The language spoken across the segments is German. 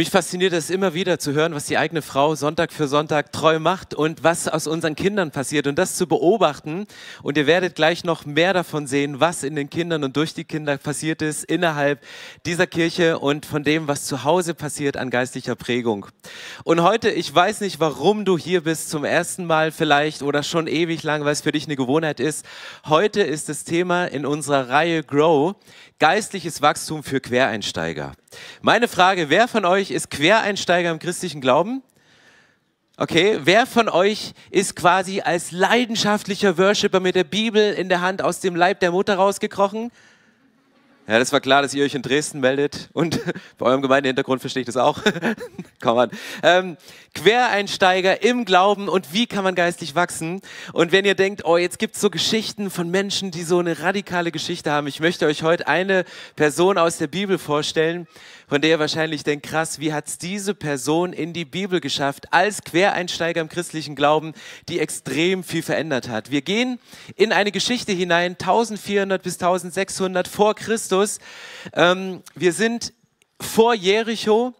Mich fasziniert es immer wieder zu hören, was die eigene Frau Sonntag für Sonntag treu macht und was aus unseren Kindern passiert und das zu beobachten. Und ihr werdet gleich noch mehr davon sehen, was in den Kindern und durch die Kinder passiert ist innerhalb dieser Kirche und von dem, was zu Hause passiert an geistlicher Prägung. Und heute, ich weiß nicht, warum du hier bist, zum ersten Mal vielleicht oder schon ewig lang, weil es für dich eine Gewohnheit ist. Heute ist das Thema in unserer Reihe Grow, geistliches Wachstum für Quereinsteiger. Meine Frage, wer von euch ist Quereinsteiger im christlichen Glauben? Okay, wer von euch ist quasi als leidenschaftlicher Worshipper mit der Bibel in der Hand aus dem Leib der Mutter rausgekrochen? Ja, das war klar, dass ihr euch in Dresden meldet und bei eurem Gemeindehintergrund verstehe ich das auch. Komm an. Ähm, Quereinsteiger im Glauben und wie kann man geistlich wachsen? Und wenn ihr denkt, oh, jetzt gibt es so Geschichten von Menschen, die so eine radikale Geschichte haben, ich möchte euch heute eine Person aus der Bibel vorstellen, von der ihr wahrscheinlich denkt, krass, wie hat es diese Person in die Bibel geschafft, als Quereinsteiger im christlichen Glauben, die extrem viel verändert hat. Wir gehen in eine Geschichte hinein, 1400 bis 1600 vor Christus. Ähm, wir sind vor Jericho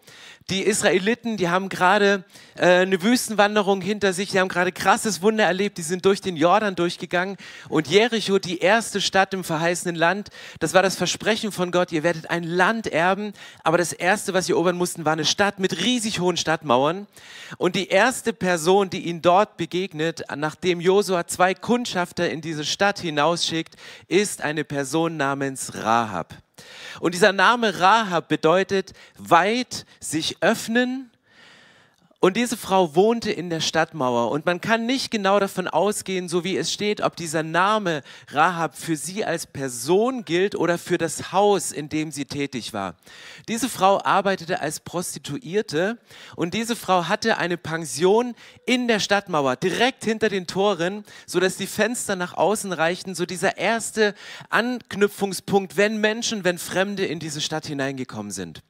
die Israeliten, die haben gerade äh, eine Wüstenwanderung hinter sich, die haben gerade krasses Wunder erlebt, die sind durch den Jordan durchgegangen. Und Jericho, die erste Stadt im verheißenen Land, das war das Versprechen von Gott, ihr werdet ein Land erben, aber das erste, was sie erobern mussten, war eine Stadt mit riesig hohen Stadtmauern. Und die erste Person, die ihnen dort begegnet, nachdem Josua zwei Kundschafter in diese Stadt hinausschickt, ist eine Person namens Rahab. Und dieser Name Rahab bedeutet weit sich öffnen und diese Frau wohnte in der Stadtmauer und man kann nicht genau davon ausgehen, so wie es steht, ob dieser Name Rahab für sie als Person gilt oder für das Haus, in dem sie tätig war. Diese Frau arbeitete als Prostituierte und diese Frau hatte eine Pension in der Stadtmauer, direkt hinter den Toren, so dass die Fenster nach außen reichten, so dieser erste Anknüpfungspunkt, wenn Menschen, wenn Fremde in diese Stadt hineingekommen sind.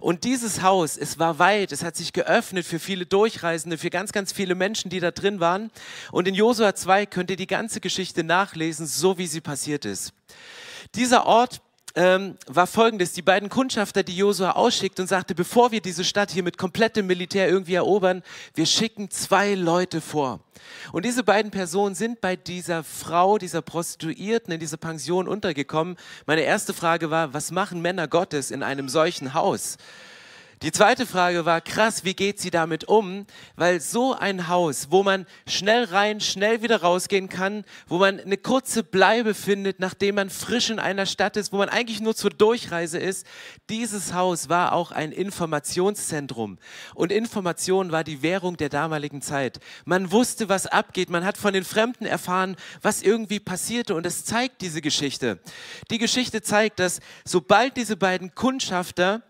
Und dieses Haus, es war weit, es hat sich geöffnet für viele viele Durchreisende, für ganz, ganz viele Menschen, die da drin waren. Und in Josua 2 könnt ihr die ganze Geschichte nachlesen, so wie sie passiert ist. Dieser Ort ähm, war folgendes. Die beiden Kundschafter, die Josua ausschickt und sagte, bevor wir diese Stadt hier mit komplettem Militär irgendwie erobern, wir schicken zwei Leute vor. Und diese beiden Personen sind bei dieser Frau, dieser Prostituierten in dieser Pension untergekommen. Meine erste Frage war, was machen Männer Gottes in einem solchen Haus? Die zweite Frage war, krass, wie geht sie damit um? Weil so ein Haus, wo man schnell rein, schnell wieder rausgehen kann, wo man eine kurze Bleibe findet, nachdem man frisch in einer Stadt ist, wo man eigentlich nur zur Durchreise ist, dieses Haus war auch ein Informationszentrum. Und Information war die Währung der damaligen Zeit. Man wusste, was abgeht. Man hat von den Fremden erfahren, was irgendwie passierte. Und es zeigt diese Geschichte. Die Geschichte zeigt, dass sobald diese beiden Kundschafter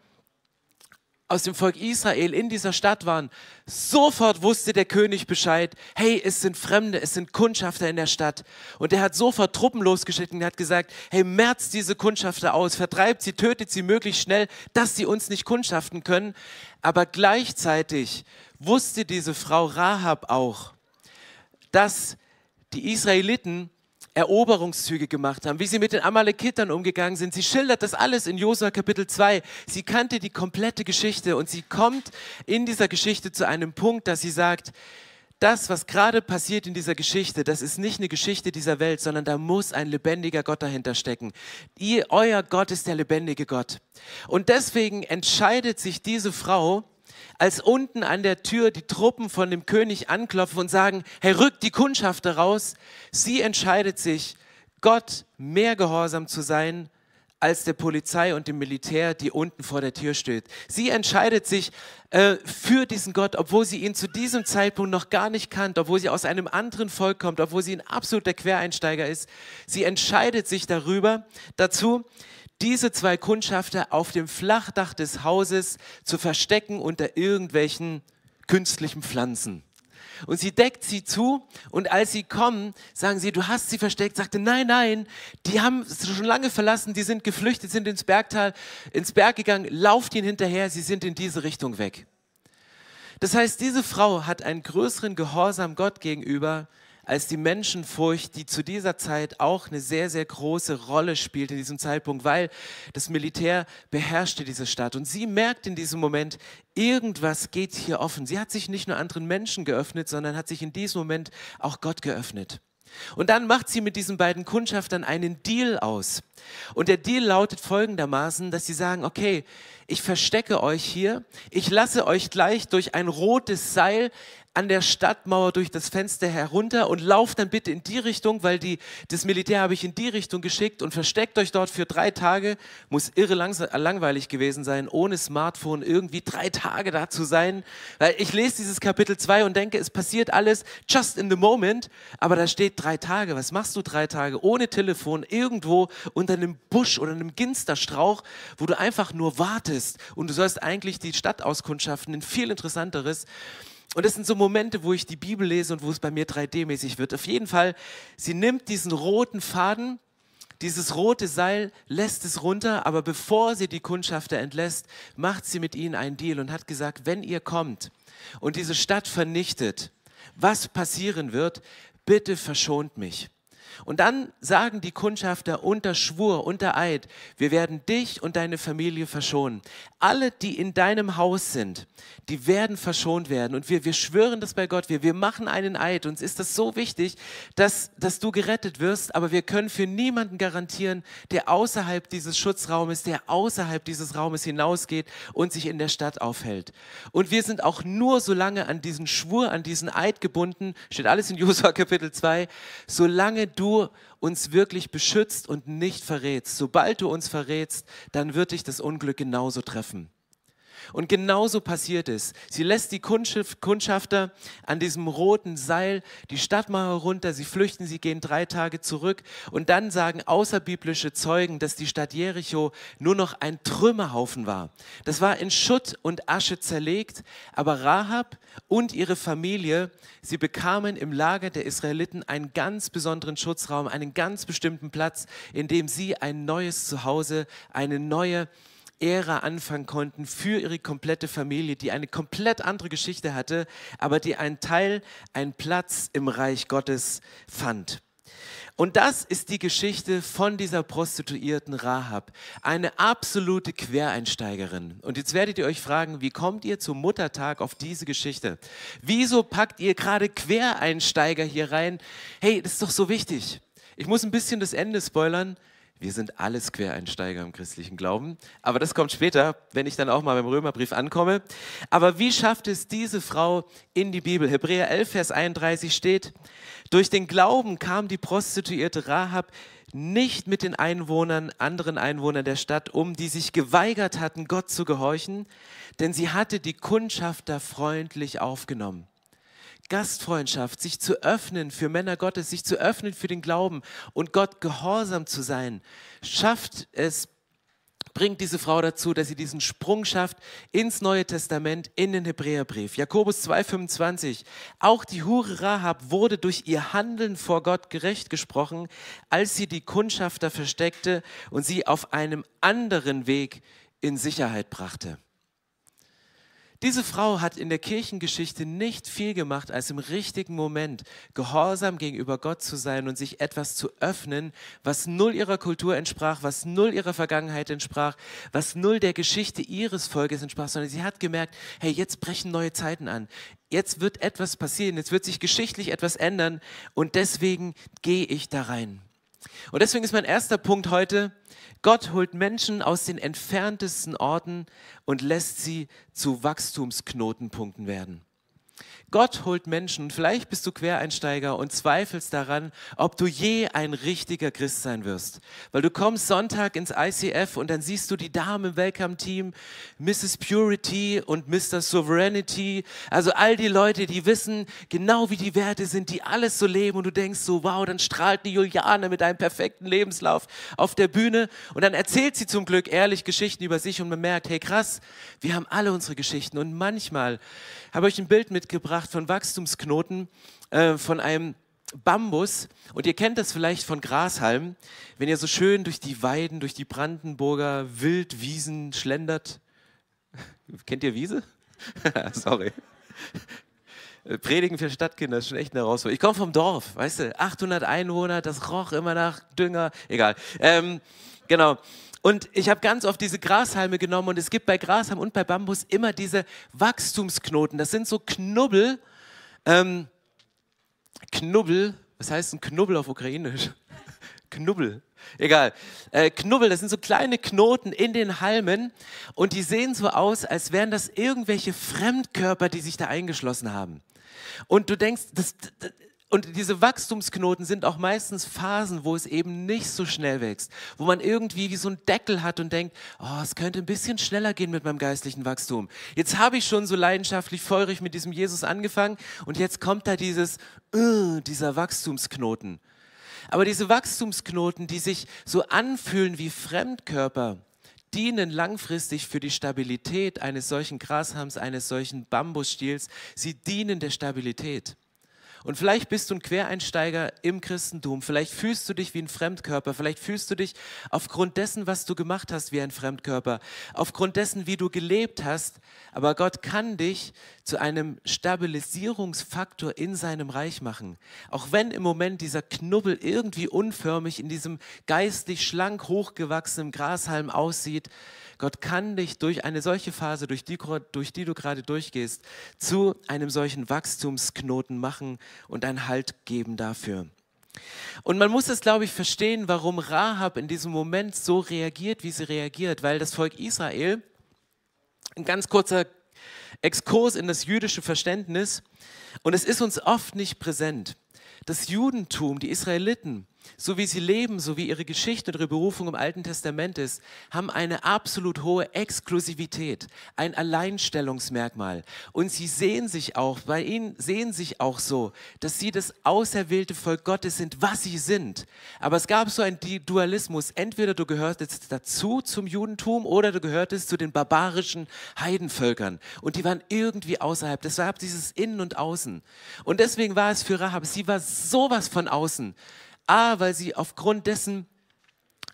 aus dem Volk Israel in dieser Stadt waren, sofort wusste der König Bescheid, hey, es sind Fremde, es sind Kundschafter in der Stadt. Und er hat sofort Truppen losgeschickt und hat gesagt, hey, merzt diese Kundschafter aus, vertreibt sie, tötet sie möglichst schnell, dass sie uns nicht kundschaften können. Aber gleichzeitig wusste diese Frau Rahab auch, dass die Israeliten Eroberungszüge gemacht haben, wie sie mit den Amalekitern umgegangen sind. Sie schildert das alles in Josua Kapitel 2. Sie kannte die komplette Geschichte und sie kommt in dieser Geschichte zu einem Punkt, dass sie sagt, das, was gerade passiert in dieser Geschichte, das ist nicht eine Geschichte dieser Welt, sondern da muss ein lebendiger Gott dahinter stecken. Ihr, euer Gott ist der lebendige Gott. Und deswegen entscheidet sich diese Frau, als unten an der Tür die Truppen von dem König anklopfen und sagen, hey, rückt die Kundschafter raus, sie entscheidet sich, Gott mehr gehorsam zu sein als der Polizei und dem Militär, die unten vor der Tür steht. Sie entscheidet sich äh, für diesen Gott, obwohl sie ihn zu diesem Zeitpunkt noch gar nicht kannt, obwohl sie aus einem anderen Volk kommt, obwohl sie ein absoluter Quereinsteiger ist. Sie entscheidet sich darüber, dazu, diese zwei Kundschafter auf dem Flachdach des Hauses zu verstecken unter irgendwelchen künstlichen Pflanzen. Und sie deckt sie zu und als sie kommen, sagen sie, du hast sie versteckt. Sagte, nein, nein, die haben es schon lange verlassen, die sind geflüchtet, sind ins Bergtal, ins Berg gegangen, lauft ihnen hinterher, sie sind in diese Richtung weg. Das heißt, diese Frau hat einen größeren Gehorsam Gott gegenüber als die Menschenfurcht, die zu dieser Zeit auch eine sehr, sehr große Rolle spielt in diesem Zeitpunkt, weil das Militär beherrschte diese Stadt. Und sie merkt in diesem Moment, irgendwas geht hier offen. Sie hat sich nicht nur anderen Menschen geöffnet, sondern hat sich in diesem Moment auch Gott geöffnet. Und dann macht sie mit diesen beiden Kundschaftern einen Deal aus. Und der Deal lautet folgendermaßen, dass sie sagen, okay, ich verstecke euch hier, ich lasse euch gleich durch ein rotes Seil an der Stadtmauer durch das Fenster herunter und lauft dann bitte in die Richtung, weil die, das Militär habe ich in die Richtung geschickt und versteckt euch dort für drei Tage. Muss irre langweilig gewesen sein, ohne Smartphone irgendwie drei Tage da zu sein. Weil ich lese dieses Kapitel 2 und denke, es passiert alles just in the moment, aber da steht drei Tage. Was machst du drei Tage ohne Telefon irgendwo unter einem Busch oder einem Ginsterstrauch, wo du einfach nur wartest und du sollst eigentlich die Stadt auskundschaften, ein viel interessanteres. Und das sind so Momente, wo ich die Bibel lese und wo es bei mir 3D-mäßig wird. Auf jeden Fall, sie nimmt diesen roten Faden, dieses rote Seil, lässt es runter, aber bevor sie die Kundschafter entlässt, macht sie mit ihnen einen Deal und hat gesagt, wenn ihr kommt und diese Stadt vernichtet, was passieren wird, bitte verschont mich. Und dann sagen die Kundschafter unter Schwur, unter Eid, wir werden dich und deine Familie verschonen. Alle, die in deinem Haus sind, die werden verschont werden. Und wir, wir schwören das bei Gott, wir, wir machen einen Eid. Uns ist das so wichtig, dass, dass du gerettet wirst, aber wir können für niemanden garantieren, der außerhalb dieses Schutzraumes, der außerhalb dieses Raumes hinausgeht und sich in der Stadt aufhält. Und wir sind auch nur so lange an diesen Schwur, an diesen Eid gebunden, steht alles in Josua Kapitel 2, solange du du uns wirklich beschützt und nicht verrätst. Sobald du uns verrätst, dann wird dich das Unglück genauso treffen. Und genauso passiert es. Sie lässt die Kundschafter an diesem roten Seil die Stadtmauer runter, sie flüchten, sie gehen drei Tage zurück und dann sagen außerbiblische Zeugen, dass die Stadt Jericho nur noch ein Trümmerhaufen war. Das war in Schutt und Asche zerlegt, aber Rahab und ihre Familie, sie bekamen im Lager der Israeliten einen ganz besonderen Schutzraum, einen ganz bestimmten Platz, in dem sie ein neues Zuhause, eine neue Ära anfangen konnten für ihre komplette Familie, die eine komplett andere Geschichte hatte, aber die einen Teil, einen Platz im Reich Gottes fand. Und das ist die Geschichte von dieser Prostituierten Rahab, eine absolute Quereinsteigerin. Und jetzt werdet ihr euch fragen, wie kommt ihr zum Muttertag auf diese Geschichte? Wieso packt ihr gerade Quereinsteiger hier rein? Hey, das ist doch so wichtig. Ich muss ein bisschen das Ende spoilern. Wir sind alles Quereinsteiger im christlichen Glauben. Aber das kommt später, wenn ich dann auch mal beim Römerbrief ankomme. Aber wie schafft es diese Frau in die Bibel? Hebräer 11, Vers 31 steht, durch den Glauben kam die Prostituierte Rahab nicht mit den Einwohnern, anderen Einwohnern der Stadt um, die sich geweigert hatten, Gott zu gehorchen, denn sie hatte die Kundschafter freundlich aufgenommen. Gastfreundschaft, sich zu öffnen für Männer Gottes, sich zu öffnen für den Glauben und Gott gehorsam zu sein, schafft es, bringt diese Frau dazu, dass sie diesen Sprung schafft ins Neue Testament, in den Hebräerbrief. Jakobus 2,25. Auch die Hure Rahab wurde durch ihr Handeln vor Gott gerecht gesprochen, als sie die Kundschafter versteckte und sie auf einem anderen Weg in Sicherheit brachte. Diese Frau hat in der Kirchengeschichte nicht viel gemacht, als im richtigen Moment gehorsam gegenüber Gott zu sein und sich etwas zu öffnen, was null ihrer Kultur entsprach, was null ihrer Vergangenheit entsprach, was null der Geschichte ihres Volkes entsprach, sondern sie hat gemerkt, hey, jetzt brechen neue Zeiten an. Jetzt wird etwas passieren, jetzt wird sich geschichtlich etwas ändern und deswegen gehe ich da rein. Und deswegen ist mein erster Punkt heute, Gott holt Menschen aus den entferntesten Orten und lässt sie zu Wachstumsknotenpunkten werden. Gott holt Menschen vielleicht bist du Quereinsteiger und zweifelst daran, ob du je ein richtiger Christ sein wirst. Weil du kommst Sonntag ins ICF und dann siehst du die Damen im Welcome-Team, Mrs. Purity und Mr. Sovereignty, also all die Leute, die wissen genau, wie die Werte sind, die alles so leben und du denkst so, wow, dann strahlt die Juliane mit einem perfekten Lebenslauf auf der Bühne und dann erzählt sie zum Glück ehrlich Geschichten über sich und man merkt, hey krass, wir haben alle unsere Geschichten und manchmal habe ich ein Bild mitgebracht von Wachstumsknoten, äh, von einem Bambus. Und ihr kennt das vielleicht von Grashalm, wenn ihr so schön durch die Weiden, durch die Brandenburger Wildwiesen schlendert. Kennt ihr Wiese? Sorry. Äh, Predigen für Stadtkinder ist schon echt eine Herausforderung. Ich komme vom Dorf, weißt du, 800 Einwohner, das roch immer nach Dünger, egal. Ähm, genau. Und ich habe ganz oft diese Grashalme genommen und es gibt bei Grashalm und bei Bambus immer diese Wachstumsknoten. Das sind so Knubbel. Ähm, Knubbel, was heißt ein Knubbel auf Ukrainisch? Knubbel. Egal. Äh, Knubbel, das sind so kleine Knoten in den Halmen und die sehen so aus, als wären das irgendwelche Fremdkörper, die sich da eingeschlossen haben. Und du denkst, das, das und diese Wachstumsknoten sind auch meistens Phasen, wo es eben nicht so schnell wächst, wo man irgendwie wie so einen Deckel hat und denkt, oh, es könnte ein bisschen schneller gehen mit meinem geistlichen Wachstum. Jetzt habe ich schon so leidenschaftlich feurig mit diesem Jesus angefangen und jetzt kommt da dieses, uh, dieser Wachstumsknoten. Aber diese Wachstumsknoten, die sich so anfühlen wie Fremdkörper, dienen langfristig für die Stabilität eines solchen Grashalms, eines solchen Bambusstiels. Sie dienen der Stabilität. Und vielleicht bist du ein Quereinsteiger im Christentum. Vielleicht fühlst du dich wie ein Fremdkörper. Vielleicht fühlst du dich aufgrund dessen, was du gemacht hast, wie ein Fremdkörper. Aufgrund dessen, wie du gelebt hast. Aber Gott kann dich zu einem Stabilisierungsfaktor in seinem Reich machen. Auch wenn im Moment dieser Knubbel irgendwie unförmig in diesem geistlich schlank hochgewachsenen Grashalm aussieht, Gott kann dich durch eine solche Phase, durch die, durch die du gerade durchgehst, zu einem solchen Wachstumsknoten machen und einen Halt geben dafür. Und man muss es, glaube ich, verstehen, warum Rahab in diesem Moment so reagiert, wie sie reagiert, weil das Volk Israel, ein ganz kurzer Exkurs in das jüdische Verständnis, und es ist uns oft nicht präsent. Das Judentum, die Israeliten, so wie sie leben, so wie ihre Geschichte und ihre Berufung im Alten Testament ist, haben eine absolut hohe Exklusivität, ein Alleinstellungsmerkmal. Und sie sehen sich auch, bei ihnen sehen sich auch so, dass sie das auserwählte Volk Gottes sind, was sie sind. Aber es gab so einen Dualismus. Entweder du gehörtest dazu zum Judentum oder du gehörtest zu den barbarischen Heidenvölkern. Und die waren irgendwie außerhalb. War dieses Innen und Außen. Und deswegen war es für Rahab, sie war sowas von außen A, weil sie aufgrund dessen,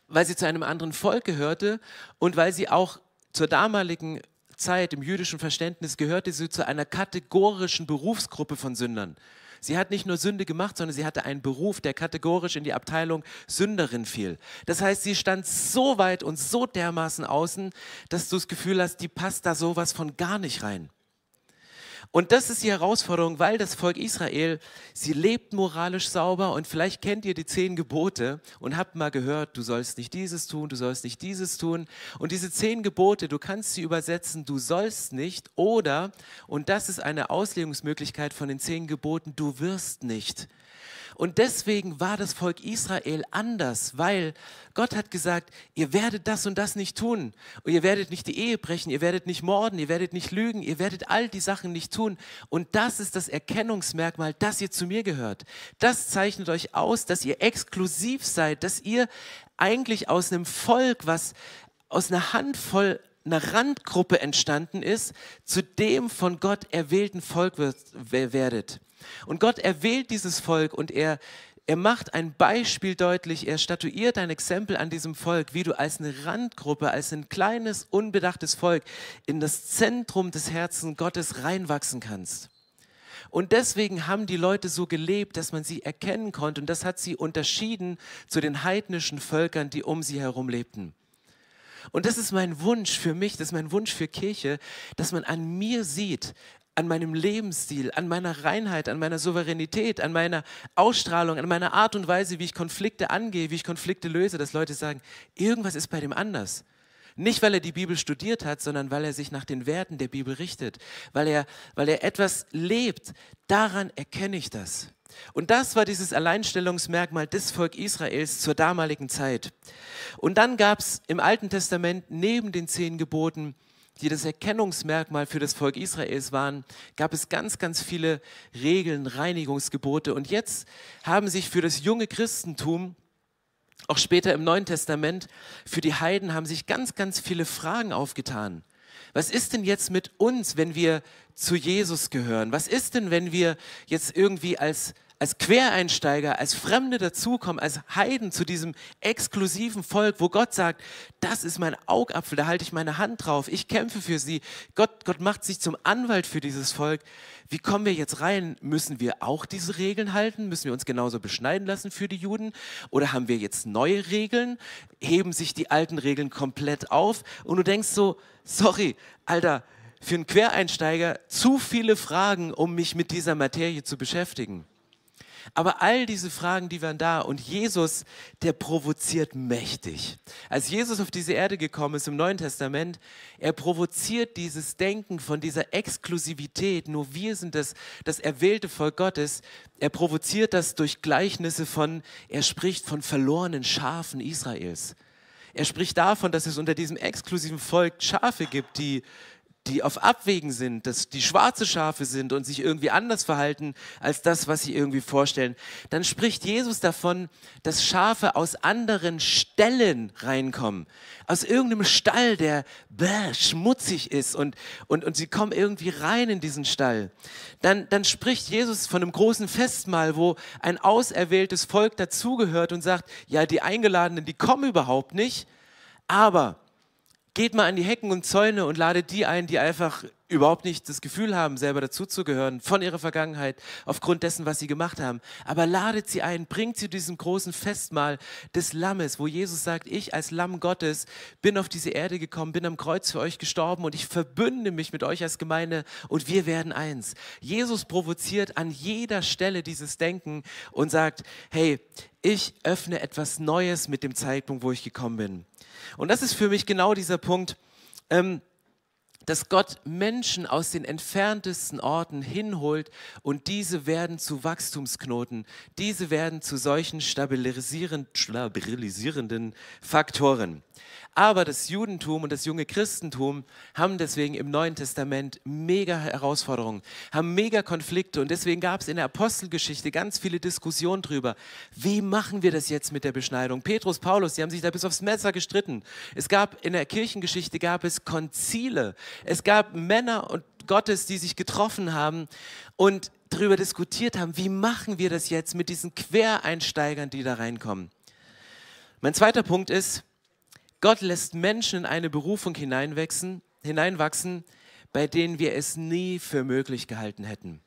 weil sie zu einem anderen Volk gehörte und weil sie auch zur damaligen Zeit im jüdischen Verständnis gehörte sie zu einer kategorischen Berufsgruppe von Sündern. Sie hat nicht nur Sünde gemacht, sondern sie hatte einen Beruf, der kategorisch in die Abteilung Sünderin fiel. Das heißt, sie stand so weit und so dermaßen außen, dass du das Gefühl hast, die passt da sowas von gar nicht rein. Und das ist die Herausforderung, weil das Volk Israel, sie lebt moralisch sauber und vielleicht kennt ihr die zehn Gebote und habt mal gehört, du sollst nicht dieses tun, du sollst nicht dieses tun. Und diese zehn Gebote, du kannst sie übersetzen, du sollst nicht oder, und das ist eine Auslegungsmöglichkeit von den zehn Geboten, du wirst nicht. Und deswegen war das Volk Israel anders, weil Gott hat gesagt, ihr werdet das und das nicht tun. Und ihr werdet nicht die Ehe brechen, ihr werdet nicht morden, ihr werdet nicht lügen, ihr werdet all die Sachen nicht tun. Und das ist das Erkennungsmerkmal, dass ihr zu mir gehört. Das zeichnet euch aus, dass ihr exklusiv seid, dass ihr eigentlich aus einem Volk, was aus einer Handvoll einer Randgruppe entstanden ist, zu dem von Gott erwählten Volk werdet. Und Gott erwählt dieses Volk und er, er macht ein Beispiel deutlich, er statuiert ein Exempel an diesem Volk, wie du als eine Randgruppe, als ein kleines, unbedachtes Volk in das Zentrum des Herzens Gottes reinwachsen kannst. Und deswegen haben die Leute so gelebt, dass man sie erkennen konnte. Und das hat sie unterschieden zu den heidnischen Völkern, die um sie herum lebten. Und das ist mein Wunsch für mich, das ist mein Wunsch für Kirche, dass man an mir sieht, an meinem Lebensstil, an meiner Reinheit, an meiner Souveränität, an meiner Ausstrahlung, an meiner Art und Weise, wie ich Konflikte angehe, wie ich Konflikte löse, dass Leute sagen, irgendwas ist bei dem anders. Nicht, weil er die Bibel studiert hat, sondern weil er sich nach den Werten der Bibel richtet, weil er, weil er etwas lebt. Daran erkenne ich das. Und das war dieses Alleinstellungsmerkmal des Volk Israels zur damaligen Zeit. Und dann gab es im Alten Testament neben den zehn Geboten die das Erkennungsmerkmal für das Volk Israels waren, gab es ganz, ganz viele Regeln, Reinigungsgebote. Und jetzt haben sich für das junge Christentum, auch später im Neuen Testament, für die Heiden haben sich ganz, ganz viele Fragen aufgetan. Was ist denn jetzt mit uns, wenn wir zu Jesus gehören? Was ist denn, wenn wir jetzt irgendwie als als Quereinsteiger, als Fremde dazukommen, als Heiden zu diesem exklusiven Volk, wo Gott sagt, das ist mein Augapfel, da halte ich meine Hand drauf, ich kämpfe für sie. Gott, Gott macht sich zum Anwalt für dieses Volk. Wie kommen wir jetzt rein? Müssen wir auch diese Regeln halten? Müssen wir uns genauso beschneiden lassen für die Juden? Oder haben wir jetzt neue Regeln? Heben sich die alten Regeln komplett auf? Und du denkst so, sorry, Alter, für einen Quereinsteiger zu viele Fragen, um mich mit dieser Materie zu beschäftigen. Aber all diese Fragen, die waren da und Jesus, der provoziert mächtig. Als Jesus auf diese Erde gekommen ist im Neuen Testament, er provoziert dieses Denken von dieser Exklusivität, nur wir sind das, das erwählte Volk Gottes. Er provoziert das durch Gleichnisse von, er spricht von verlorenen Schafen Israels. Er spricht davon, dass es unter diesem exklusiven Volk Schafe gibt, die die auf Abwägen sind, dass die schwarze Schafe sind und sich irgendwie anders verhalten als das, was sie irgendwie vorstellen, dann spricht Jesus davon, dass Schafe aus anderen Ställen reinkommen. Aus irgendeinem Stall, der bäh, schmutzig ist und, und, und sie kommen irgendwie rein in diesen Stall. Dann, dann spricht Jesus von einem großen Festmahl, wo ein auserwähltes Volk dazugehört und sagt, ja, die Eingeladenen, die kommen überhaupt nicht, aber Geht mal an die Hecken und Zäune und ladet die ein, die einfach überhaupt nicht das Gefühl haben, selber dazuzugehören von ihrer Vergangenheit, aufgrund dessen, was sie gemacht haben. Aber ladet sie ein, bringt sie diesem großen Festmahl des Lammes, wo Jesus sagt, ich als Lamm Gottes bin auf diese Erde gekommen, bin am Kreuz für euch gestorben und ich verbünde mich mit euch als Gemeinde und wir werden eins. Jesus provoziert an jeder Stelle dieses Denken und sagt, hey, ich öffne etwas Neues mit dem Zeitpunkt, wo ich gekommen bin. Und das ist für mich genau dieser Punkt, ähm, dass Gott Menschen aus den entferntesten Orten hinholt und diese werden zu Wachstumsknoten, diese werden zu solchen stabilisierenden Faktoren. Aber das Judentum und das junge Christentum haben deswegen im Neuen Testament mega Herausforderungen, haben mega Konflikte und deswegen gab es in der Apostelgeschichte ganz viele Diskussionen darüber, wie machen wir das jetzt mit der Beschneidung? Petrus, Paulus, die haben sich da bis aufs Messer gestritten. Es gab in der Kirchengeschichte gab es Konzile, es gab Männer und Gottes, die sich getroffen haben und darüber diskutiert haben, wie machen wir das jetzt mit diesen Quereinsteigern, die da reinkommen. Mein zweiter Punkt ist, Gott lässt Menschen in eine Berufung hineinwachsen, hineinwachsen, bei denen wir es nie für möglich gehalten hätten.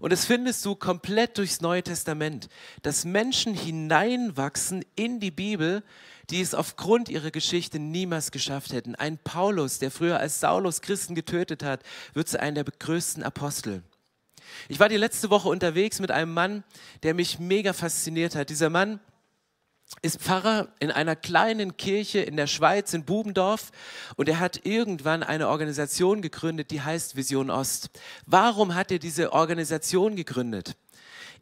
Und das findest du komplett durchs Neue Testament, dass Menschen hineinwachsen in die Bibel, die es aufgrund ihrer Geschichte niemals geschafft hätten. Ein Paulus, der früher als Saulus Christen getötet hat, wird zu einem der größten Apostel. Ich war die letzte Woche unterwegs mit einem Mann, der mich mega fasziniert hat. Dieser Mann ist Pfarrer in einer kleinen Kirche in der Schweiz, in Bubendorf. Und er hat irgendwann eine Organisation gegründet, die heißt Vision Ost. Warum hat er diese Organisation gegründet?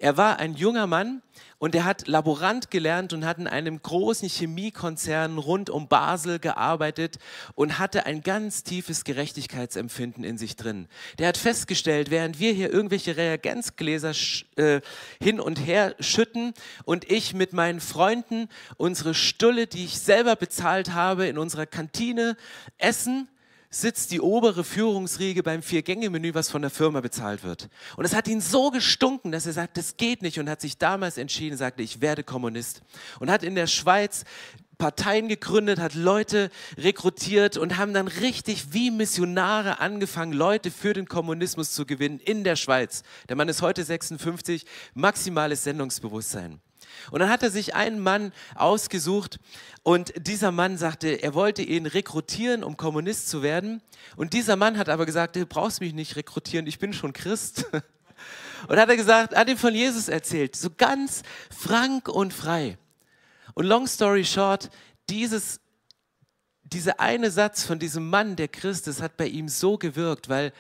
Er war ein junger Mann und er hat Laborant gelernt und hat in einem großen Chemiekonzern rund um Basel gearbeitet und hatte ein ganz tiefes Gerechtigkeitsempfinden in sich drin. Der hat festgestellt, während wir hier irgendwelche Reagenzgläser äh, hin und her schütten und ich mit meinen Freunden unsere Stulle, die ich selber bezahlt habe, in unserer Kantine essen, sitzt die obere Führungsriege beim Vier-Gänge-Menü, was von der Firma bezahlt wird. Und es hat ihn so gestunken, dass er sagt, das geht nicht und hat sich damals entschieden, sagte, ich werde Kommunist. Und hat in der Schweiz Parteien gegründet, hat Leute rekrutiert und haben dann richtig wie Missionare angefangen, Leute für den Kommunismus zu gewinnen in der Schweiz. Der Mann ist heute 56, maximales Sendungsbewusstsein. Und dann hat er sich einen Mann ausgesucht und dieser Mann sagte, er wollte ihn rekrutieren, um Kommunist zu werden. Und dieser Mann hat aber gesagt, du brauchst mich nicht rekrutieren, ich bin schon Christ. Und hat er gesagt, hat ihm von Jesus erzählt, so ganz frank und frei. Und long story short, dieses, dieser eine Satz von diesem Mann, der Christ ist, hat bei ihm so gewirkt, weil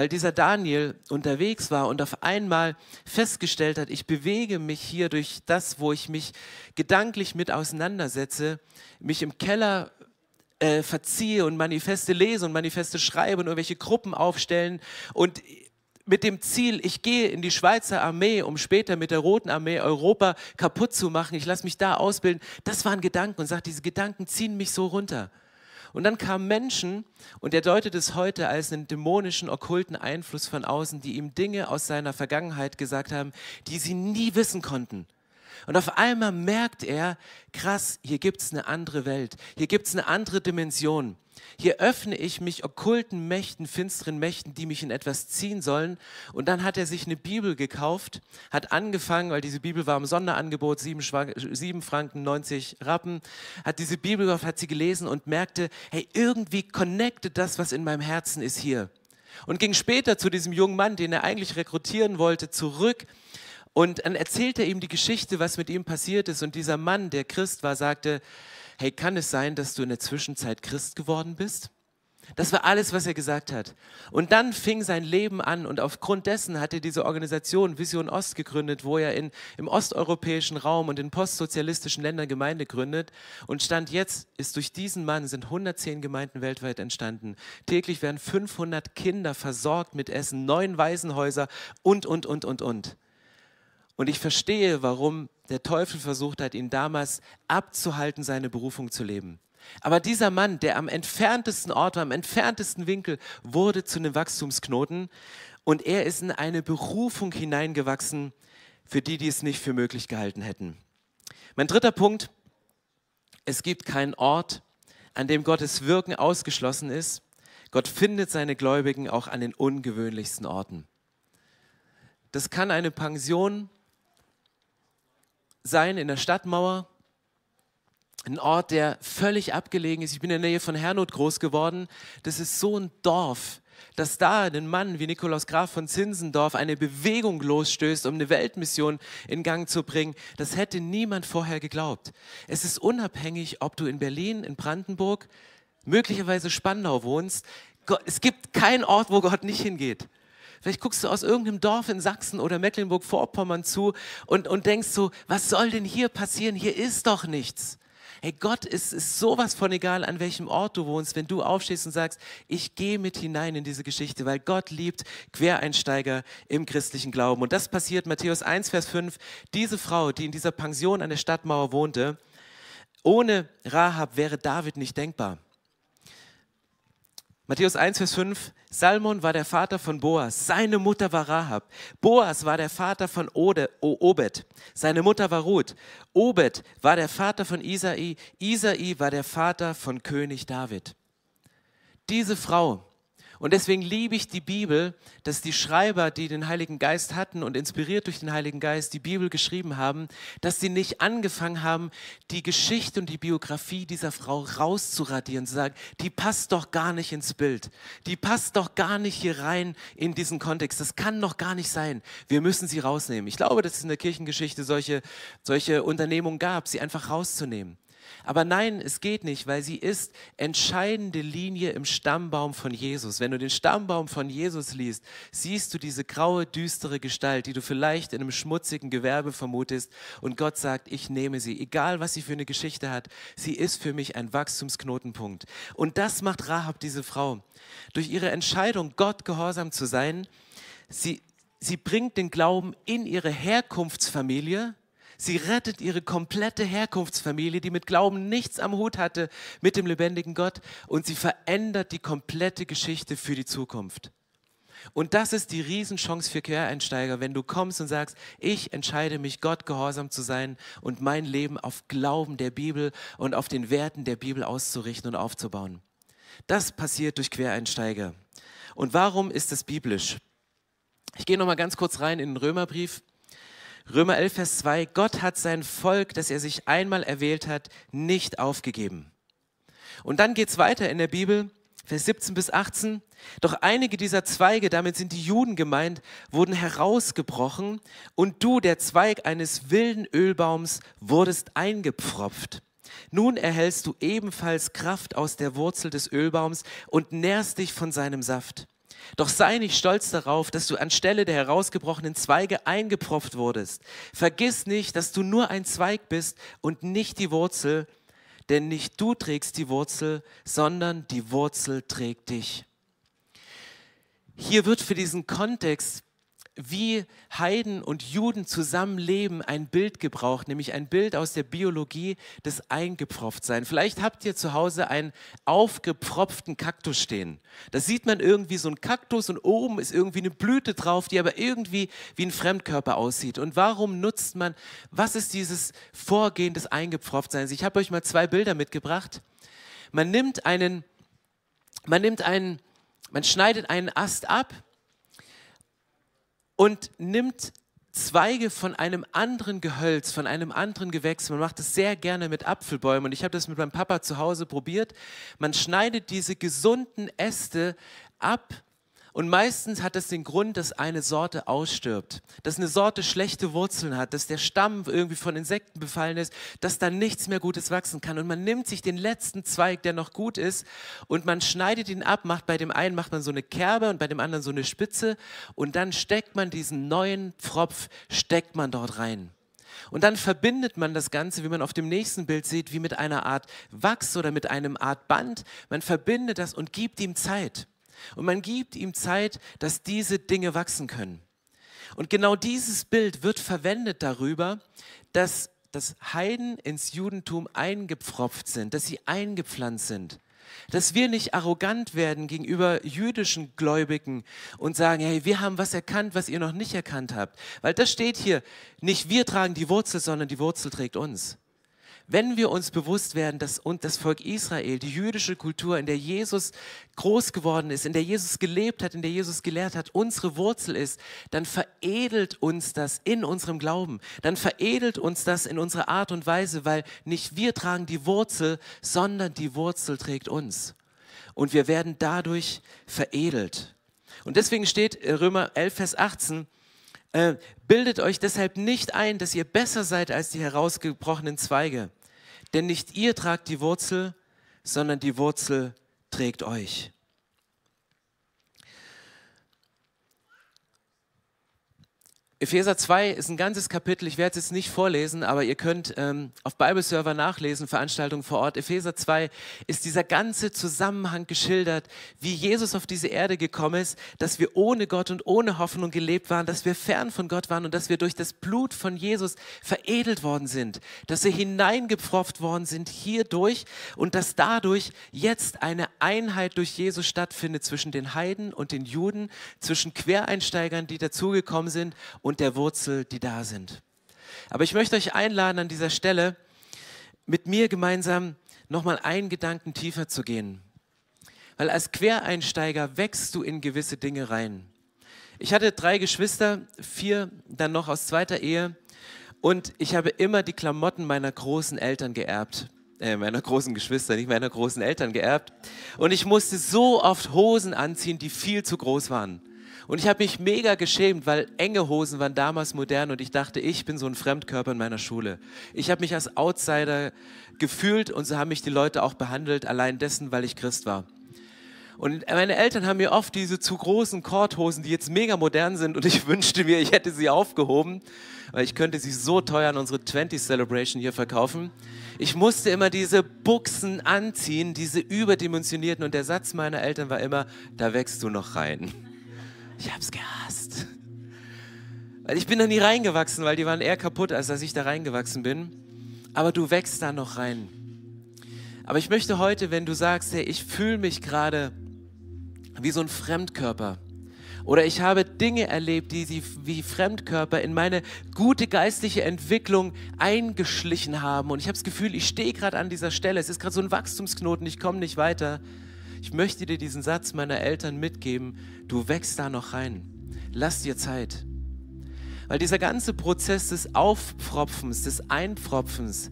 weil dieser Daniel unterwegs war und auf einmal festgestellt hat, ich bewege mich hier durch das, wo ich mich gedanklich mit auseinandersetze, mich im Keller äh, verziehe und Manifeste lese und Manifeste schreibe und irgendwelche Gruppen aufstellen und mit dem Ziel, ich gehe in die Schweizer Armee, um später mit der Roten Armee Europa kaputt zu machen, ich lasse mich da ausbilden, das waren Gedanken und sagt, diese Gedanken ziehen mich so runter. Und dann kamen Menschen und er deutet es heute als einen dämonischen, okkulten Einfluss von außen, die ihm Dinge aus seiner Vergangenheit gesagt haben, die sie nie wissen konnten. Und auf einmal merkt er, krass, hier gibt es eine andere Welt, hier gibt es eine andere Dimension. Hier öffne ich mich okkulten Mächten, finsteren Mächten, die mich in etwas ziehen sollen. Und dann hat er sich eine Bibel gekauft, hat angefangen, weil diese Bibel war im Sonderangebot, 7, Franken 90 Rappen, hat diese Bibel gekauft, hat sie gelesen und merkte, hey, irgendwie connected das, was in meinem Herzen ist hier. Und ging später zu diesem jungen Mann, den er eigentlich rekrutieren wollte, zurück und dann erzählt er ihm die Geschichte, was mit ihm passiert ist. Und dieser Mann, der Christ war, sagte, hey, kann es sein, dass du in der Zwischenzeit Christ geworden bist? Das war alles, was er gesagt hat. Und dann fing sein Leben an und aufgrund dessen hat er diese Organisation Vision Ost gegründet, wo er in, im osteuropäischen Raum und in postsozialistischen Ländern Gemeinde gründet. Und Stand jetzt ist durch diesen Mann sind 110 Gemeinden weltweit entstanden. Täglich werden 500 Kinder versorgt mit Essen, neun Waisenhäuser und, und, und, und, und. Und ich verstehe, warum der Teufel versucht hat, ihn damals abzuhalten, seine Berufung zu leben. Aber dieser Mann, der am entferntesten Ort war, am entferntesten Winkel, wurde zu einem Wachstumsknoten und er ist in eine Berufung hineingewachsen, für die, die es nicht für möglich gehalten hätten. Mein dritter Punkt, es gibt keinen Ort, an dem Gottes Wirken ausgeschlossen ist. Gott findet seine Gläubigen auch an den ungewöhnlichsten Orten. Das kann eine Pension sein in der Stadtmauer, ein Ort, der völlig abgelegen ist. Ich bin in der Nähe von Hernot groß geworden. Das ist so ein Dorf, dass da ein Mann wie Nikolaus Graf von Zinsendorf eine Bewegung losstößt, um eine Weltmission in Gang zu bringen. Das hätte niemand vorher geglaubt. Es ist unabhängig, ob du in Berlin, in Brandenburg, möglicherweise Spandau wohnst. Es gibt keinen Ort, wo Gott nicht hingeht. Vielleicht guckst du aus irgendeinem Dorf in Sachsen oder Mecklenburg-Vorpommern zu und, und denkst so, was soll denn hier passieren? Hier ist doch nichts. Hey, Gott ist, ist sowas von egal, an welchem Ort du wohnst, wenn du aufstehst und sagst, ich gehe mit hinein in diese Geschichte, weil Gott liebt Quereinsteiger im christlichen Glauben. Und das passiert Matthäus 1, Vers 5. Diese Frau, die in dieser Pension an der Stadtmauer wohnte, ohne Rahab wäre David nicht denkbar. Matthäus 1, Vers 5. Salmon war der Vater von Boas, seine Mutter war Rahab. Boas war der Vater von Ode, Obed, seine Mutter war Ruth. Obed war der Vater von Isai, Isai war der Vater von König David. Diese Frau und deswegen liebe ich die Bibel, dass die Schreiber, die den Heiligen Geist hatten und inspiriert durch den Heiligen Geist die Bibel geschrieben haben, dass sie nicht angefangen haben, die Geschichte und die Biografie dieser Frau rauszuradieren, zu sagen, die passt doch gar nicht ins Bild, die passt doch gar nicht hier rein in diesen Kontext, das kann doch gar nicht sein, wir müssen sie rausnehmen. Ich glaube, dass es in der Kirchengeschichte solche, solche Unternehmungen gab, sie einfach rauszunehmen. Aber nein, es geht nicht, weil sie ist entscheidende Linie im Stammbaum von Jesus. Wenn du den Stammbaum von Jesus liest, siehst du diese graue, düstere Gestalt, die du vielleicht in einem schmutzigen Gewerbe vermutest. Und Gott sagt, ich nehme sie, egal was sie für eine Geschichte hat. Sie ist für mich ein Wachstumsknotenpunkt. Und das macht Rahab, diese Frau. Durch ihre Entscheidung, Gott gehorsam zu sein, sie, sie bringt den Glauben in ihre Herkunftsfamilie Sie rettet ihre komplette Herkunftsfamilie, die mit Glauben nichts am Hut hatte mit dem lebendigen Gott. Und sie verändert die komplette Geschichte für die Zukunft. Und das ist die Riesenchance für Quereinsteiger, wenn du kommst und sagst, ich entscheide mich, Gott gehorsam zu sein und mein Leben auf Glauben der Bibel und auf den Werten der Bibel auszurichten und aufzubauen. Das passiert durch Quereinsteiger. Und warum ist das biblisch? Ich gehe noch mal ganz kurz rein in den Römerbrief. Römer 11, Vers 2, Gott hat sein Volk, das er sich einmal erwählt hat, nicht aufgegeben. Und dann geht es weiter in der Bibel, Vers 17 bis 18. Doch einige dieser Zweige, damit sind die Juden gemeint, wurden herausgebrochen und du, der Zweig eines wilden Ölbaums, wurdest eingepfropft. Nun erhältst du ebenfalls Kraft aus der Wurzel des Ölbaums und nährst dich von seinem Saft. Doch sei nicht stolz darauf, dass du anstelle der herausgebrochenen Zweige eingepropft wurdest. Vergiss nicht, dass du nur ein Zweig bist und nicht die Wurzel, denn nicht du trägst die Wurzel, sondern die Wurzel trägt dich. Hier wird für diesen Kontext wie Heiden und Juden zusammenleben, ein Bild gebraucht, nämlich ein Bild aus der Biologie des Eingepfropftsein. Vielleicht habt ihr zu Hause einen aufgepfropften Kaktus stehen. Da sieht man irgendwie so einen Kaktus und oben ist irgendwie eine Blüte drauf, die aber irgendwie wie ein Fremdkörper aussieht. Und warum nutzt man, was ist dieses Vorgehen des Eingepfropftseins? Ich habe euch mal zwei Bilder mitgebracht. Man nimmt einen, man nimmt einen, man schneidet einen Ast ab und nimmt Zweige von einem anderen Gehölz, von einem anderen Gewächs. Man macht es sehr gerne mit Apfelbäumen und ich habe das mit meinem Papa zu Hause probiert. Man schneidet diese gesunden Äste ab und meistens hat es den Grund, dass eine Sorte ausstirbt, dass eine Sorte schlechte Wurzeln hat, dass der Stamm irgendwie von Insekten befallen ist, dass da nichts mehr Gutes wachsen kann. Und man nimmt sich den letzten Zweig, der noch gut ist, und man schneidet ihn ab, macht bei dem einen macht man so eine Kerbe und bei dem anderen so eine Spitze und dann steckt man diesen neuen Pfropf, steckt man dort rein. Und dann verbindet man das Ganze, wie man auf dem nächsten Bild sieht, wie mit einer Art Wachs oder mit einem Art Band. Man verbindet das und gibt ihm Zeit. Und man gibt ihm Zeit, dass diese Dinge wachsen können. Und genau dieses Bild wird verwendet darüber, dass, dass Heiden ins Judentum eingepfropft sind, dass sie eingepflanzt sind. Dass wir nicht arrogant werden gegenüber jüdischen Gläubigen und sagen, hey, wir haben was erkannt, was ihr noch nicht erkannt habt. Weil das steht hier, nicht wir tragen die Wurzel, sondern die Wurzel trägt uns. Wenn wir uns bewusst werden, dass und das Volk Israel, die jüdische Kultur, in der Jesus groß geworden ist, in der Jesus gelebt hat, in der Jesus gelehrt hat, unsere Wurzel ist, dann veredelt uns das in unserem Glauben. Dann veredelt uns das in unserer Art und Weise, weil nicht wir tragen die Wurzel, sondern die Wurzel trägt uns. Und wir werden dadurch veredelt. Und deswegen steht Römer 11, Vers 18, äh, bildet euch deshalb nicht ein, dass ihr besser seid als die herausgebrochenen Zweige. Denn nicht ihr tragt die Wurzel, sondern die Wurzel trägt euch. Epheser 2 ist ein ganzes Kapitel, ich werde es jetzt nicht vorlesen, aber ihr könnt ähm, auf Bibleserver nachlesen, Veranstaltungen vor Ort. Epheser 2 ist dieser ganze Zusammenhang geschildert, wie Jesus auf diese Erde gekommen ist, dass wir ohne Gott und ohne Hoffnung gelebt waren, dass wir fern von Gott waren und dass wir durch das Blut von Jesus veredelt worden sind, dass wir hineingepfropft worden sind hierdurch und dass dadurch jetzt eine Einheit durch Jesus stattfindet zwischen den Heiden und den Juden, zwischen Quereinsteigern, die dazugekommen sind und der Wurzel, die da sind. Aber ich möchte euch einladen, an dieser Stelle mit mir gemeinsam nochmal einen Gedanken tiefer zu gehen. Weil als Quereinsteiger wächst du in gewisse Dinge rein. Ich hatte drei Geschwister, vier dann noch aus zweiter Ehe. Und ich habe immer die Klamotten meiner großen Eltern geerbt. Äh, meiner großen Geschwister, nicht meiner großen Eltern geerbt. Und ich musste so oft Hosen anziehen, die viel zu groß waren. Und ich habe mich mega geschämt, weil enge Hosen waren damals modern und ich dachte, ich bin so ein Fremdkörper in meiner Schule. Ich habe mich als Outsider gefühlt und so haben mich die Leute auch behandelt, allein dessen, weil ich Christ war. Und meine Eltern haben mir oft diese zu großen Korthosen, die jetzt mega modern sind und ich wünschte mir, ich hätte sie aufgehoben, weil ich könnte sie so teuer an unsere 20 Celebration hier verkaufen. Ich musste immer diese Buchsen anziehen, diese überdimensionierten und der Satz meiner Eltern war immer, da wächst du noch rein. Ich habe es gehasst. Weil ich bin da nie reingewachsen, weil die waren eher kaputt, als dass ich da reingewachsen bin. Aber du wächst da noch rein. Aber ich möchte heute, wenn du sagst, hey, ich fühle mich gerade wie so ein Fremdkörper, oder ich habe Dinge erlebt, die sie wie Fremdkörper in meine gute geistliche Entwicklung eingeschlichen haben. Und ich habe das Gefühl, ich stehe gerade an dieser Stelle. Es ist gerade so ein Wachstumsknoten, ich komme nicht weiter. Ich möchte dir diesen Satz meiner Eltern mitgeben, du wächst da noch rein. Lass dir Zeit. Weil dieser ganze Prozess des Aufpfropfens, des Einpfropfens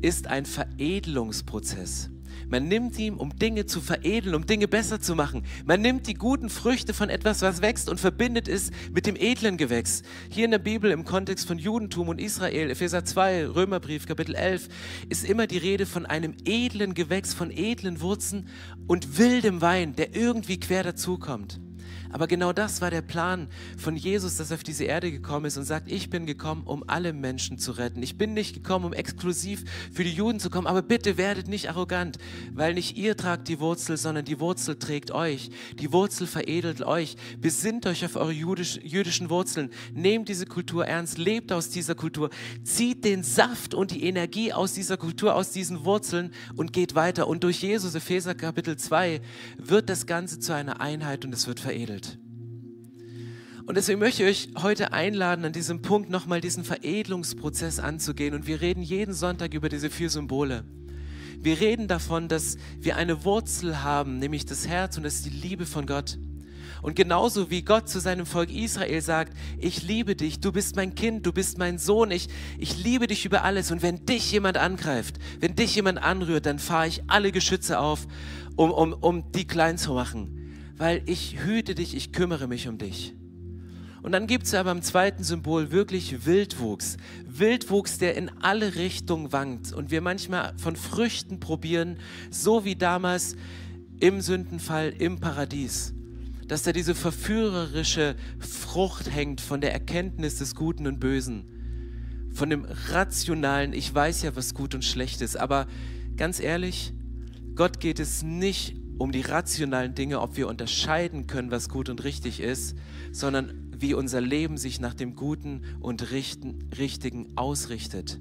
ist ein Veredelungsprozess. Man nimmt ihn, um Dinge zu veredeln, um Dinge besser zu machen. Man nimmt die guten Früchte von etwas, was wächst und verbindet es mit dem edlen Gewächs. Hier in der Bibel im Kontext von Judentum und Israel, Epheser 2, Römerbrief, Kapitel 11, ist immer die Rede von einem edlen Gewächs, von edlen Wurzeln und wildem Wein, der irgendwie quer dazukommt. Aber genau das war der Plan von Jesus, dass er auf diese Erde gekommen ist und sagt, ich bin gekommen, um alle Menschen zu retten. Ich bin nicht gekommen, um exklusiv für die Juden zu kommen, aber bitte werdet nicht arrogant, weil nicht ihr tragt die Wurzel, sondern die Wurzel trägt euch. Die Wurzel veredelt euch. Besinnt euch auf eure jüdisch, jüdischen Wurzeln. Nehmt diese Kultur ernst, lebt aus dieser Kultur, zieht den Saft und die Energie aus dieser Kultur, aus diesen Wurzeln und geht weiter. Und durch Jesus, Epheser Kapitel 2, wird das Ganze zu einer Einheit und es wird veredelt. Und deswegen möchte ich euch heute einladen, an diesem Punkt nochmal diesen Veredelungsprozess anzugehen. Und wir reden jeden Sonntag über diese vier Symbole. Wir reden davon, dass wir eine Wurzel haben, nämlich das Herz und das ist die Liebe von Gott. Und genauso wie Gott zu seinem Volk Israel sagt, ich liebe dich, du bist mein Kind, du bist mein Sohn, ich, ich liebe dich über alles. Und wenn dich jemand angreift, wenn dich jemand anrührt, dann fahre ich alle Geschütze auf, um, um, um die klein zu machen. Weil ich hüte dich, ich kümmere mich um dich. Und dann gibt es aber im zweiten Symbol wirklich Wildwuchs. Wildwuchs, der in alle Richtungen wankt und wir manchmal von Früchten probieren, so wie damals im Sündenfall im Paradies. Dass da diese verführerische Frucht hängt von der Erkenntnis des Guten und Bösen. Von dem rationalen, ich weiß ja, was gut und schlecht ist. Aber ganz ehrlich, Gott geht es nicht um die rationalen Dinge, ob wir unterscheiden können, was gut und richtig ist, sondern wie unser Leben sich nach dem Guten und Richten, Richtigen ausrichtet.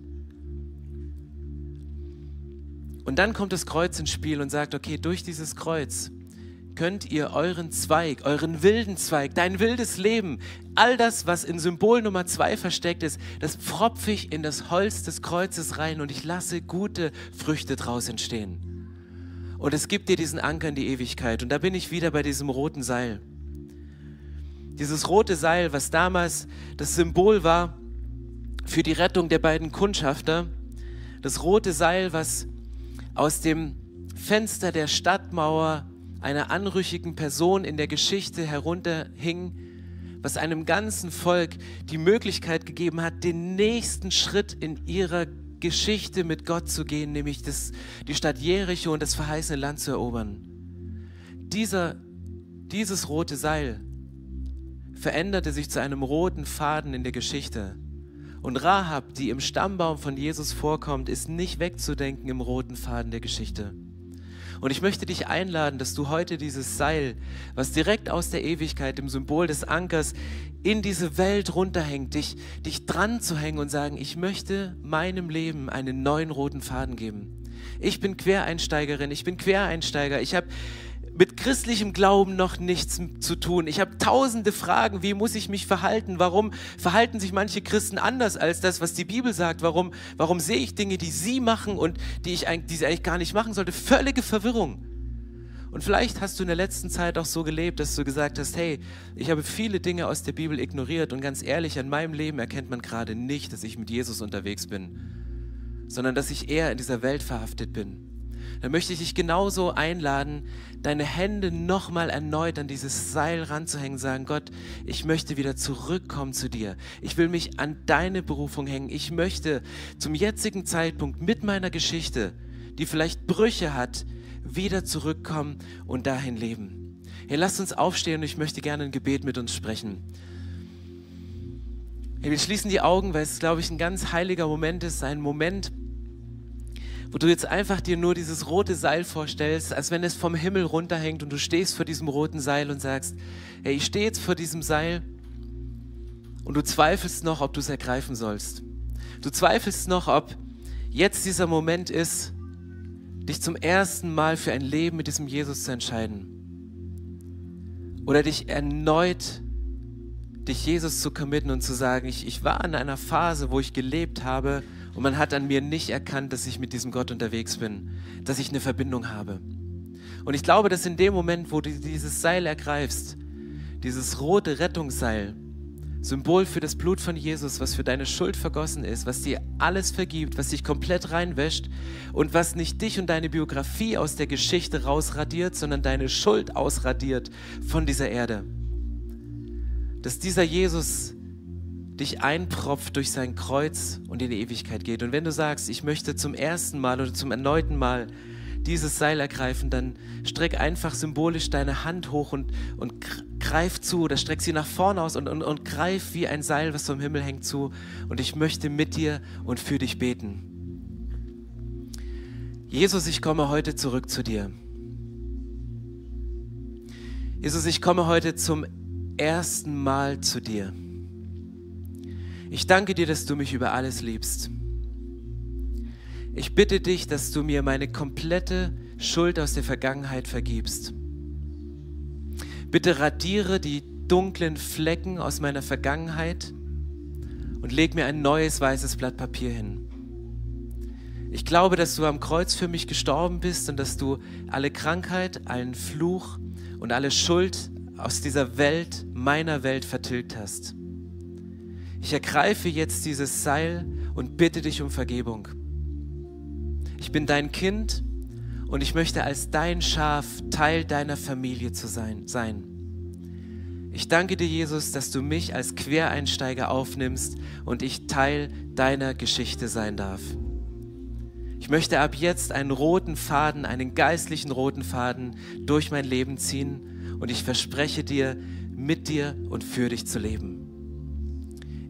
Und dann kommt das Kreuz ins Spiel und sagt, okay, durch dieses Kreuz könnt ihr euren Zweig, euren wilden Zweig, dein wildes Leben, all das, was in Symbol Nummer zwei versteckt ist, das pfropfe ich in das Holz des Kreuzes rein und ich lasse gute Früchte draus entstehen. Und es gibt dir diesen Anker in die Ewigkeit. Und da bin ich wieder bei diesem roten Seil. Dieses rote Seil, was damals das Symbol war für die Rettung der beiden Kundschafter, das rote Seil, was aus dem Fenster der Stadtmauer einer anrüchigen Person in der Geschichte herunterhing, was einem ganzen Volk die Möglichkeit gegeben hat, den nächsten Schritt in ihrer Geschichte mit Gott zu gehen, nämlich das, die Stadt Jericho und das verheißene Land zu erobern. Dieser, dieses rote Seil veränderte sich zu einem roten Faden in der Geschichte. Und Rahab, die im Stammbaum von Jesus vorkommt, ist nicht wegzudenken im roten Faden der Geschichte. Und ich möchte dich einladen, dass du heute dieses Seil, was direkt aus der Ewigkeit, dem Symbol des Ankers, in diese Welt runterhängt, dich, dich dran zu hängen und sagen, ich möchte meinem Leben einen neuen roten Faden geben. Ich bin Quereinsteigerin, ich bin Quereinsteiger. Ich habe mit christlichem Glauben noch nichts zu tun. Ich habe tausende Fragen, wie muss ich mich verhalten? Warum verhalten sich manche Christen anders als das, was die Bibel sagt? Warum, warum sehe ich Dinge, die sie machen und die, ich, die sie eigentlich gar nicht machen sollte? Völlige Verwirrung. Und vielleicht hast du in der letzten Zeit auch so gelebt, dass du gesagt hast, hey, ich habe viele Dinge aus der Bibel ignoriert und ganz ehrlich, an meinem Leben erkennt man gerade nicht, dass ich mit Jesus unterwegs bin, sondern dass ich eher in dieser Welt verhaftet bin dann möchte ich dich genauso einladen, deine Hände nochmal erneut an dieses Seil ranzuhängen, sagen, Gott, ich möchte wieder zurückkommen zu dir. Ich will mich an deine Berufung hängen. Ich möchte zum jetzigen Zeitpunkt mit meiner Geschichte, die vielleicht Brüche hat, wieder zurückkommen und dahin leben. Hey, lasst uns aufstehen und ich möchte gerne ein Gebet mit uns sprechen. Hey, wir schließen die Augen, weil es, glaube ich, ein ganz heiliger Moment ist, ein Moment, wo du jetzt einfach dir nur dieses rote Seil vorstellst, als wenn es vom Himmel runterhängt und du stehst vor diesem roten Seil und sagst, hey, ich stehe jetzt vor diesem Seil und du zweifelst noch, ob du es ergreifen sollst. Du zweifelst noch, ob jetzt dieser Moment ist, dich zum ersten Mal für ein Leben mit diesem Jesus zu entscheiden. Oder dich erneut, dich Jesus zu committen und zu sagen, ich, ich war in einer Phase, wo ich gelebt habe, und man hat an mir nicht erkannt, dass ich mit diesem Gott unterwegs bin, dass ich eine Verbindung habe. Und ich glaube, dass in dem Moment, wo du dieses Seil ergreifst, dieses rote Rettungsseil, Symbol für das Blut von Jesus, was für deine Schuld vergossen ist, was dir alles vergibt, was dich komplett reinwäscht und was nicht dich und deine Biografie aus der Geschichte rausradiert, sondern deine Schuld ausradiert von dieser Erde. Dass dieser Jesus dich einpropft durch sein Kreuz und in die Ewigkeit geht. Und wenn du sagst, ich möchte zum ersten Mal oder zum erneuten Mal dieses Seil ergreifen, dann streck einfach symbolisch deine Hand hoch und, und greif zu oder streck sie nach vorne aus und, und, und greif wie ein Seil, was vom Himmel hängt, zu. Und ich möchte mit dir und für dich beten. Jesus, ich komme heute zurück zu dir. Jesus, ich komme heute zum ersten Mal zu dir. Ich danke dir, dass du mich über alles liebst. Ich bitte dich, dass du mir meine komplette Schuld aus der Vergangenheit vergibst. Bitte radiere die dunklen Flecken aus meiner Vergangenheit und leg mir ein neues weißes Blatt Papier hin. Ich glaube, dass du am Kreuz für mich gestorben bist und dass du alle Krankheit, allen Fluch und alle Schuld aus dieser Welt, meiner Welt vertilgt hast. Ich ergreife jetzt dieses Seil und bitte dich um Vergebung. Ich bin dein Kind und ich möchte als dein Schaf Teil deiner Familie zu sein. sein. Ich danke dir, Jesus, dass du mich als Quereinsteiger aufnimmst und ich Teil deiner Geschichte sein darf. Ich möchte ab jetzt einen roten Faden, einen geistlichen roten Faden durch mein Leben ziehen und ich verspreche dir, mit dir und für dich zu leben.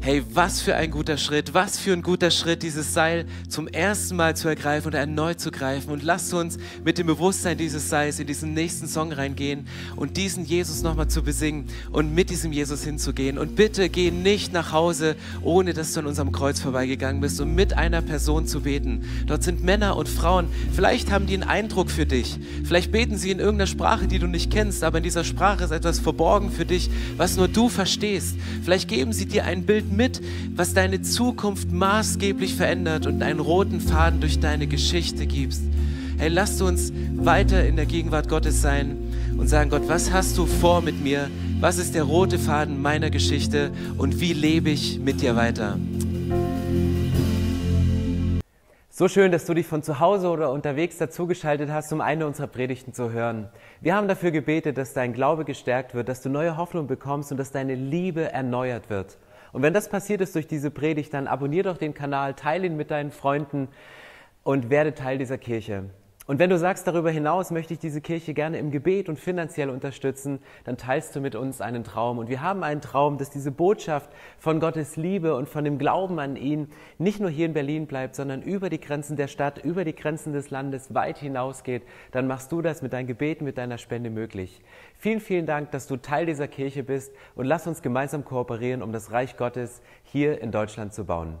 Hey, was für ein guter Schritt, was für ein guter Schritt, dieses Seil zum ersten Mal zu ergreifen und erneut zu greifen. Und lasst uns mit dem Bewusstsein dieses Seils in diesen nächsten Song reingehen und diesen Jesus nochmal zu besingen und mit diesem Jesus hinzugehen. Und bitte geh nicht nach Hause, ohne dass du an unserem Kreuz vorbeigegangen bist, um mit einer Person zu beten. Dort sind Männer und Frauen. Vielleicht haben die einen Eindruck für dich. Vielleicht beten sie in irgendeiner Sprache, die du nicht kennst, aber in dieser Sprache ist etwas verborgen für dich, was nur du verstehst. Vielleicht geben sie dir ein Bild mit, was deine Zukunft maßgeblich verändert und einen roten Faden durch deine Geschichte gibst. Hey, lasst uns weiter in der Gegenwart Gottes sein und sagen, Gott, was hast du vor mit mir? Was ist der rote Faden meiner Geschichte und wie lebe ich mit dir weiter? So schön, dass du dich von zu Hause oder unterwegs dazugeschaltet hast, um eine unserer Predigten zu hören. Wir haben dafür gebetet, dass dein Glaube gestärkt wird, dass du neue Hoffnung bekommst und dass deine Liebe erneuert wird. Und wenn das passiert ist durch diese Predigt, dann abonnier doch den Kanal, teile ihn mit deinen Freunden und werde Teil dieser Kirche. Und wenn du sagst, darüber hinaus möchte ich diese Kirche gerne im Gebet und finanziell unterstützen, dann teilst du mit uns einen Traum. Und wir haben einen Traum, dass diese Botschaft von Gottes Liebe und von dem Glauben an ihn nicht nur hier in Berlin bleibt, sondern über die Grenzen der Stadt, über die Grenzen des Landes weit hinausgeht. Dann machst du das mit deinem Gebet, mit deiner Spende möglich. Vielen, vielen Dank, dass du Teil dieser Kirche bist und lass uns gemeinsam kooperieren, um das Reich Gottes hier in Deutschland zu bauen.